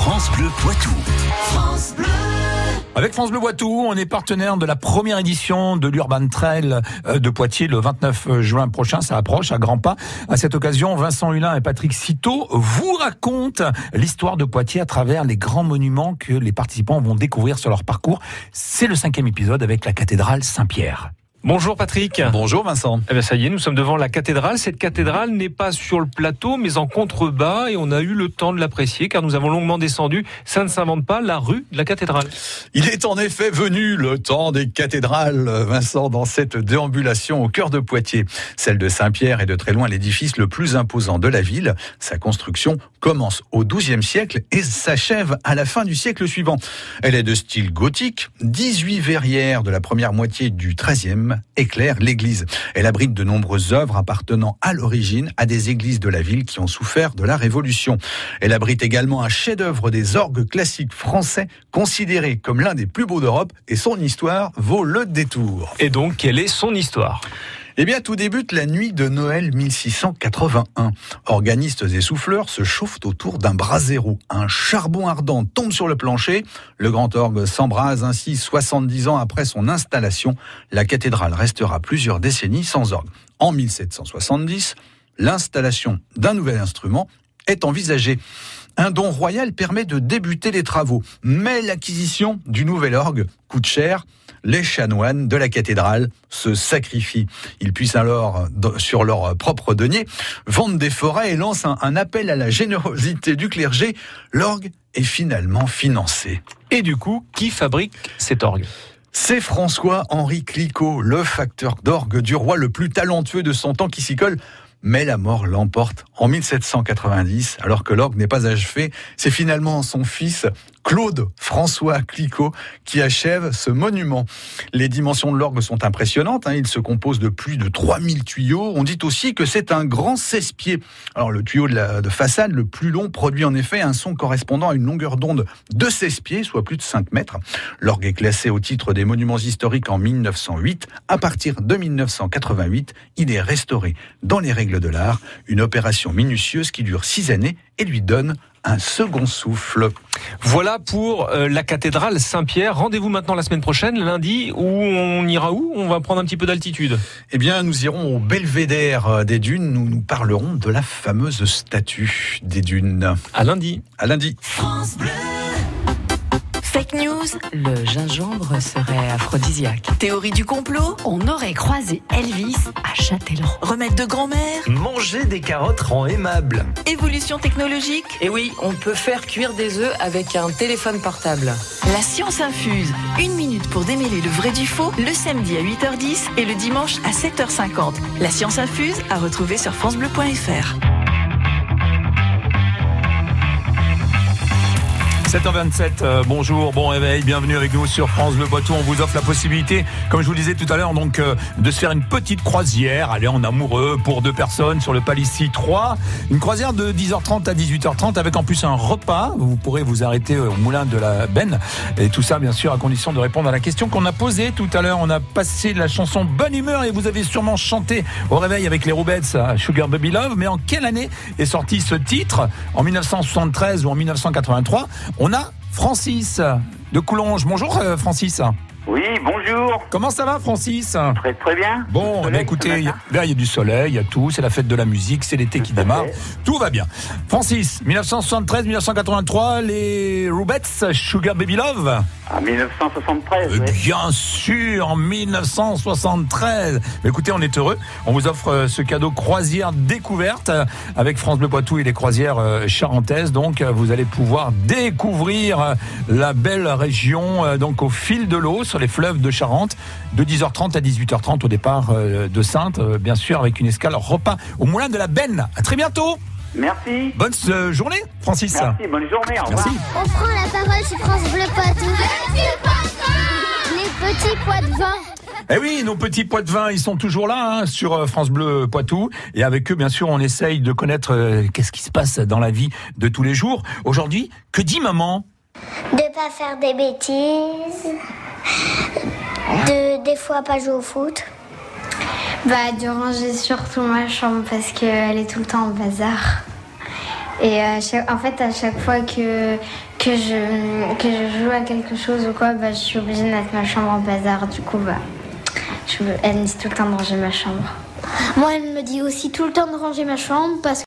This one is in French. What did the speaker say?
France Bleu Poitou. France Bleu. Avec France Bleu Poitou, on est partenaire de la première édition de l'Urban Trail euh, de Poitiers le 29 juin prochain. Ça approche à grands pas. À cette occasion, Vincent Hulin et Patrick Citeau vous racontent l'histoire de Poitiers à travers les grands monuments que les participants vont découvrir sur leur parcours. C'est le cinquième épisode avec la cathédrale Saint-Pierre. Bonjour Patrick. Bonjour Vincent. Eh bien ça y est, nous sommes devant la cathédrale. Cette cathédrale n'est pas sur le plateau, mais en contrebas, et on a eu le temps de l'apprécier, car nous avons longuement descendu. Ça ne s'invente pas, la rue de la cathédrale. Il est en effet venu le temps des cathédrales, Vincent, dans cette déambulation au cœur de Poitiers. Celle de Saint-Pierre est de très loin l'édifice le plus imposant de la ville. Sa construction commence au XIIe siècle et s'achève à la fin du siècle suivant. Elle est de style gothique. 18 verrières de la première moitié du XIIIe éclaire l'église. Elle abrite de nombreuses œuvres appartenant à l'origine à des églises de la ville qui ont souffert de la Révolution. Elle abrite également un chef-d'œuvre des orgues classiques français, considéré comme l'un des plus beaux d'Europe, et son histoire vaut le détour. Et donc, quelle est son histoire? Eh bien, tout débute la nuit de Noël 1681. Organistes et souffleurs se chauffent autour d'un brasero. Un charbon ardent tombe sur le plancher. Le grand orgue s'embrase ainsi 70 ans après son installation. La cathédrale restera plusieurs décennies sans orgue. En 1770, l'installation d'un nouvel instrument est envisagée. Un don royal permet de débuter les travaux, mais l'acquisition du nouvel orgue coûte cher les chanoines de la cathédrale se sacrifient. Ils puissent alors, sur leur propre denier, vendre des forêts et lancent un, appel à la générosité du clergé. L'orgue est finalement financé. Et du coup, qui fabrique cet orgue? C'est François-Henri Clicquot, le facteur d'orgue du roi le plus talentueux de son temps qui s'y colle mais la mort l'emporte en 1790, alors que l'orgue n'est pas achevé. C'est finalement son fils, Claude François Clicquot, qui achève ce monument. Les dimensions de l'orgue sont impressionnantes. Hein. Il se compose de plus de 3000 tuyaux. On dit aussi que c'est un grand cesse-pied. Alors, le tuyau de, de façade, le plus long, produit en effet un son correspondant à une longueur d'onde de 16 pieds, soit plus de 5 mètres. L'orgue est classé au titre des monuments historiques en 1908. À partir de 1988, il est restauré dans les règles de l'art. Une opération minutieuse qui dure 6 années et lui donne un second souffle. Voilà pour euh, la cathédrale Saint-Pierre. Rendez-vous maintenant la semaine prochaine, lundi, où on ira où? On va prendre un petit peu d'altitude. Eh bien, nous irons au belvédère euh, des dunes. Nous nous parlerons de la fameuse statue des dunes. À lundi. À lundi. Fake news, le gingembre serait aphrodisiaque. Théorie du complot, on aurait croisé Elvis à Châtellon. Remède de grand-mère, manger des carottes rend aimable. Évolution technologique. Et oui, on peut faire cuire des œufs avec un téléphone portable. La science infuse, une minute pour démêler le vrai du faux, le samedi à 8h10 et le dimanche à 7h50. La science infuse à retrouver sur francebleu.fr. 7h27, euh, bonjour, bon réveil, bienvenue avec nous sur France Le Poitou. On vous offre la possibilité, comme je vous le disais tout à l'heure, donc euh, de se faire une petite croisière, aller en amoureux pour deux personnes sur le Palissy 3. Une croisière de 10h30 à 18h30 avec en plus un repas. Vous pourrez vous arrêter au moulin de la Benne. Et tout ça, bien sûr, à condition de répondre à la question qu'on a posée tout à l'heure. On a passé la chanson Bonne Humeur et vous avez sûrement chanté au réveil avec les Roubettes à Sugar Baby Love. Mais en quelle année est sorti ce titre? En 1973 ou en 1983 on a Francis de Coulonges. Bonjour euh, Francis. Oui, bonjour. Comment ça va Francis Très très bien. Bon, eh écoutez, il y, a- là, il y a du soleil, il y a tout, c'est la fête de la musique, c'est l'été qui démarre, tout va bien. Francis, 1973-1983, les Roubettes, Sugar Baby Love En 1973, Euh, oui. Bien sûr, en 1973. Mais écoutez, on est heureux. On vous offre euh, ce cadeau croisière découverte avec France Bleu Poitou et les croisières euh, charentaises. Donc, vous allez pouvoir découvrir la belle région donc au fil de l'eau sur les fleuves de Charente de 10h30 à 18h30 au départ euh, de Sainte, euh, bien sûr, avec une escale repas au moulin de la Benne. À très bientôt. Merci. Bonne euh, journée, Francis. Merci, bonne journée, au revoir. Merci. On prend la parole sur France Bleu Poitou. Les petits pois de vin. Eh oui, nos petits pois de vin, ils sont toujours là hein, sur France Bleu Poitou. Et avec eux, bien sûr, on essaye de connaître euh, qu'est-ce qui se passe dans la vie de tous les jours. Aujourd'hui, que dit maman? De pas faire des bêtises. De des fois pas jouer au foot. Bah, de ranger surtout ma chambre parce qu'elle est tout le temps en bazar. Et chaque- en fait, à chaque fois que, que, je, que je joue à quelque chose ou quoi, bah, je suis obligée de mettre ma chambre en bazar. Du coup, bah, je, elle me dit tout le temps de ranger ma chambre. Moi, elle me dit aussi tout le temps de ranger ma chambre parce